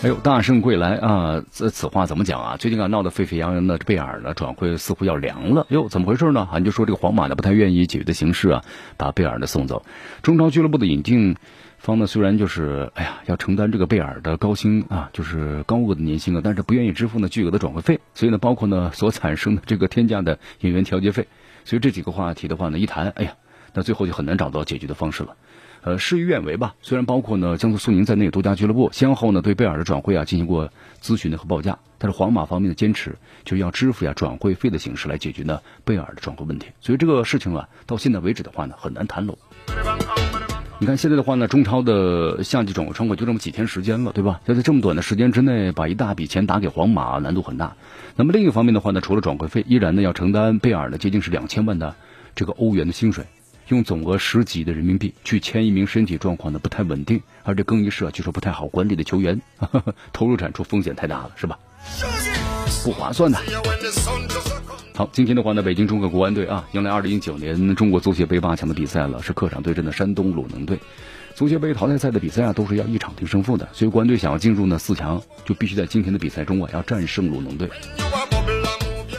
哎呦，大圣归来啊！这此话怎么讲啊？最近啊闹得沸沸扬扬的贝尔呢转会似乎要凉了。哟，怎么回事呢？啊，你就说这个皇马呢不太愿意解约的形式啊，把贝尔呢送走。中超俱乐部的引进方呢虽然就是哎呀要承担这个贝尔的高薪啊，就是高额的年薪啊，但是不愿意支付呢巨额的转会费。所以呢，包括呢所产生的这个天价的演员调节费。所以这几个话题的话呢一谈，哎呀，那最后就很难找到解决的方式了。呃，事与愿违吧。虽然包括呢江苏苏宁在内多家俱乐部先后呢对贝尔的转会啊进行过咨询和报价，但是皇马方面的坚持就是要支付呀转会费的形式来解决呢贝尔的转会问题。所以这个事情啊到现在为止的话呢很难谈拢。你看现在的话呢中超的夏季转会窗口就这么几天时间了，对吧？要在这么短的时间之内把一大笔钱打给皇马难度很大。那么另一方面的话呢，除了转会费，依然呢要承担贝尔呢接近是两千万的这个欧元的薪水。用总额十几的人民币去签一名身体状况呢不太稳定，而且更衣室啊据说不太好管理的球员，投入产出风险太大了，是吧？不划算的。好，今天的话呢，北京中国国安队啊迎来二零一九年中国足协杯八强的比赛了，是客场对阵的山东鲁能队。足协杯淘汰赛的比赛啊都是要一场定胜负的，所以国安队想要进入呢四强，就必须在今天的比赛中啊要战胜鲁能队。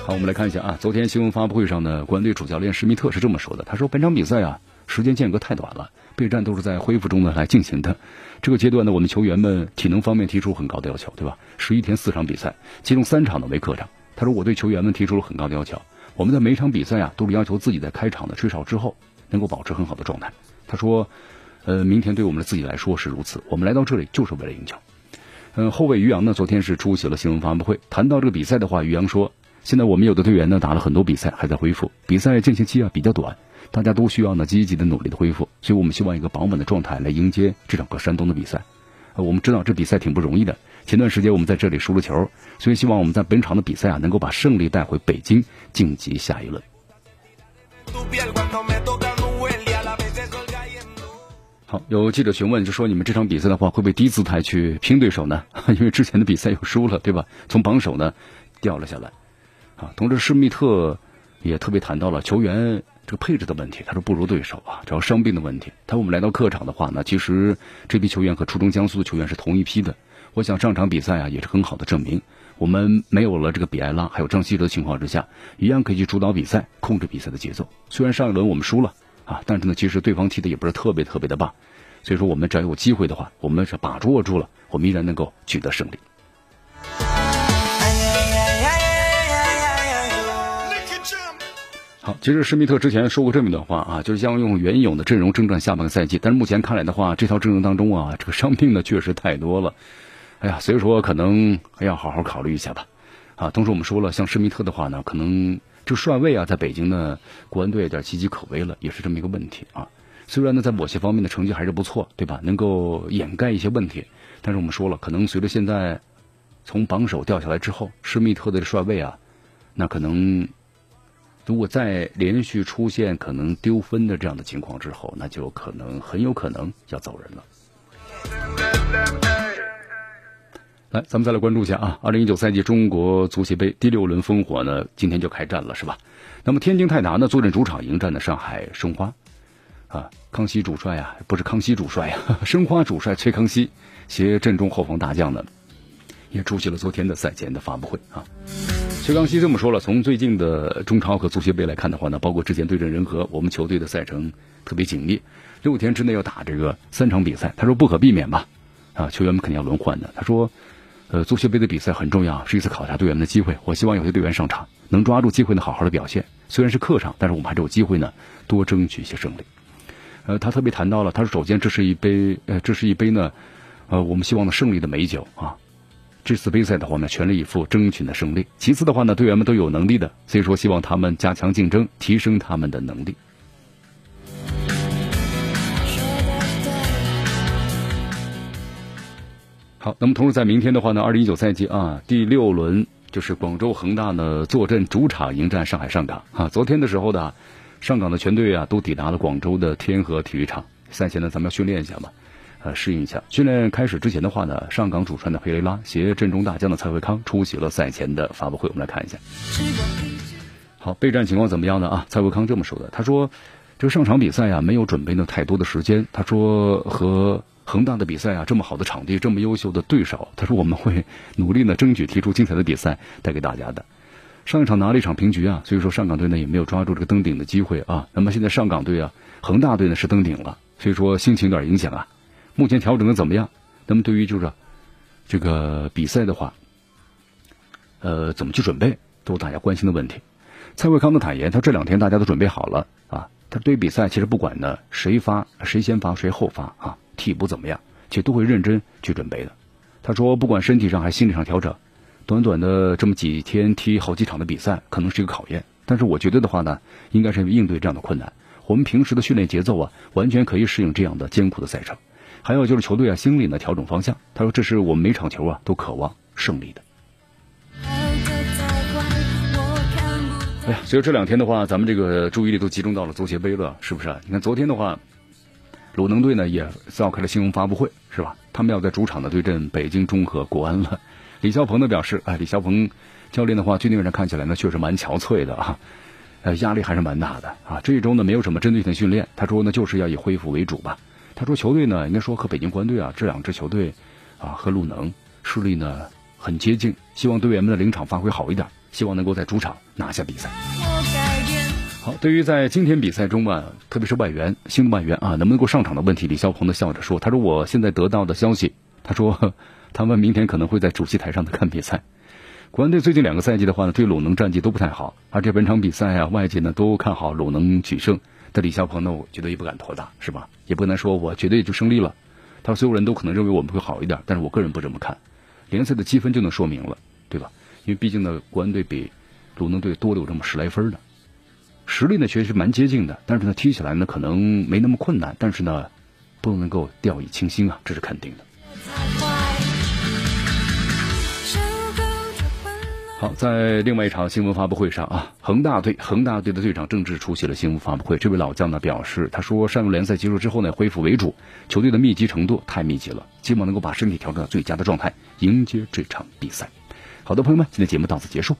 好，我们来看一下啊，昨天新闻发布会上呢，国安队主教练施密特是这么说的：“他说本场比赛啊，时间间隔太短了，备战都是在恢复中呢来进行的。这个阶段呢，我们球员们体能方面提出很高的要求，对吧？十一天四场比赛，其中三场呢为客场。他说我对球员们提出了很高的要求，我们在每场比赛啊都是要求自己在开场的吹哨之后能够保持很好的状态。他说，呃，明天对我们的自己来说是如此，我们来到这里就是为了赢球。嗯，后卫于洋呢，昨天是出席了新闻发布会，谈到这个比赛的话，于洋说。”现在我们有的队员呢打了很多比赛，还在恢复。比赛进行期啊比较短，大家都需要呢积极的努力的恢复。所以我们希望一个饱满的状态来迎接这场和山东的比赛。呃，我们知道这比赛挺不容易的。前段时间我们在这里输了球，所以希望我们在本场的比赛啊能够把胜利带回北京，晋级下一轮。好，有记者询问，就说你们这场比赛的话会不会低姿态去拼对手呢？因为之前的比赛又输了，对吧？从榜首呢掉了下来。啊，同时施密特也特别谈到了球员这个配置的问题。他说不如对手啊，主要伤病的问题。他说我们来到客场的话呢，其实这批球员和初中江苏的球员是同一批的。我想上场比赛啊，也是很好的证明。我们没有了这个比埃拉还有张稀哲的情况之下，一样可以去主导比赛，控制比赛的节奏。虽然上一轮我们输了啊，但是呢，其实对方踢的也不是特别特别的棒。所以说，我们只要有机会的话，我们是把握住了，我们依然能够取得胜利。其实施密特之前说过这么一段话啊，就是将用原有的阵容征战下半个赛季。但是目前看来的话，这套阵容当中啊，这个伤病呢确实太多了。哎呀，所以说可能还要好好考虑一下吧。啊，同时我们说了，像施密特的话呢，可能这帅位啊，在北京呢，国安队有点岌岌可危了，也是这么一个问题啊。虽然呢，在某些方面的成绩还是不错，对吧？能够掩盖一些问题，但是我们说了，可能随着现在从榜首掉下来之后，施密特的帅位啊，那可能。如果再连续出现可能丢分的这样的情况之后，那就可能很有可能要走人了。来，咱们再来关注一下啊，二零一九赛季中国足协杯第六轮烽火呢，今天就开战了，是吧？那么天津泰达呢，坐镇主场迎战的上海申花，啊，康熙主帅啊，不是康熙主帅啊，申花主帅崔康熙携阵中后防大将呢，也出席了昨天的赛前的发布会啊。崔康熙这么说了，从最近的中超和足协杯来看的话呢，包括之前对阵人和，我们球队的赛程特别紧密，六天之内要打这个三场比赛。他说不可避免吧，啊，球员们肯定要轮换的。他说，呃，足协杯的比赛很重要，是一次考察队员的机会。我希望有些队员上场能抓住机会呢，好好的表现。虽然是客场，但是我们还是有机会呢，多争取一些胜利。呃，他特别谈到了，他说首先这是一杯，呃，这是一杯呢，呃，我们希望的胜利的美酒啊。这次杯赛的话呢，全力以赴争取的胜利。其次的话呢，队员们都有能力的，所以说希望他们加强竞争，提升他们的能力。好，那么同时在明天的话呢，二零一九赛季啊第六轮就是广州恒大呢坐镇主场迎战上海上港啊。昨天的时候呢，上港的全队啊都抵达了广州的天河体育场。赛前呢，咱们要训练一下嘛，呃，适应一下。训练开始之前的话呢，上港主帅的佩雷拉携阵中大将的蔡慧康出席了赛前的发布会。我们来看一下。好，备战情况怎么样呢？啊，蔡慧康这么说的，他说这个上场比赛啊没有准备呢太多的时间。他说和。恒大的比赛啊，这么好的场地，这么优秀的对手，他说我们会努力呢，争取踢出精彩的比赛带给大家的。上一场拿了一场平局啊，所以说上港队呢也没有抓住这个登顶的机会啊。那么现在上港队啊，恒大队呢是登顶了，所以说心情有点影响啊。目前调整的怎么样？那么对于就是这个比赛的话，呃，怎么去准备，都是大家关心的问题。蔡慧康的坦言，他这两天大家都准备好了啊。他对于比赛其实不管呢谁发谁先发谁后发啊。替补怎么样？其实都会认真去准备的。他说，不管身体上还是心理上调整，短短的这么几天踢好几场的比赛，可能是一个考验。但是我觉得的话呢，应该是应对这样的困难。我们平时的训练节奏啊，完全可以适应这样的艰苦的赛程。还有就是球队啊，心理呢调整方向。他说，这是我们每场球啊都渴望胜利的。哎呀，所以这两天的话，咱们这个注意力都集中到了足协杯了，是不是？你看昨天的话。鲁能队呢也召开了新闻发布会，是吧？他们要在主场的对阵北京中和国安了。李霄鹏呢表示，哎，李霄鹏教练的话，军队上看起来呢确实蛮憔悴的啊，呃，压力还是蛮大的啊。这一周呢没有什么针对性训练，他说呢就是要以恢复为主吧。他说球队呢应该说和北京国安队啊这两支球队啊和鲁能实力呢很接近，希望队员们的临场发挥好一点，希望能够在主场拿下比赛。好，对于在今天比赛中啊，特别是外援新外援啊，能不能够上场的问题，李霄鹏呢笑着说：“他说我现在得到的消息，他说 他们明天可能会在主席台上的看比赛。国安队最近两个赛季的话呢，对鲁能战绩都不太好，而且本场比赛啊，外界呢都看好鲁能取胜。但李霄鹏呢，我觉得也不敢托大，是吧？也不能说我绝对就胜利了。他说所有人都可能认为我们会好一点，但是我个人不这么看。联赛的积分就能说明了，对吧？因为毕竟呢，国安队比鲁能队多了有这么十来分呢。实力呢，确实蛮接近的，但是呢，踢起来呢可能没那么困难，但是呢，不能够掉以轻心啊，这是肯定的。好，在另外一场新闻发布会上啊，恒大队恒大队的队长郑智出席了新闻发布会。这位老将呢表示，他说上轮联赛结束之后呢，恢复为主，球队的密集程度太密集了，希望能够把身体调整到最佳的状态，迎接这场比赛。好的，朋友们，今天节目到此结束。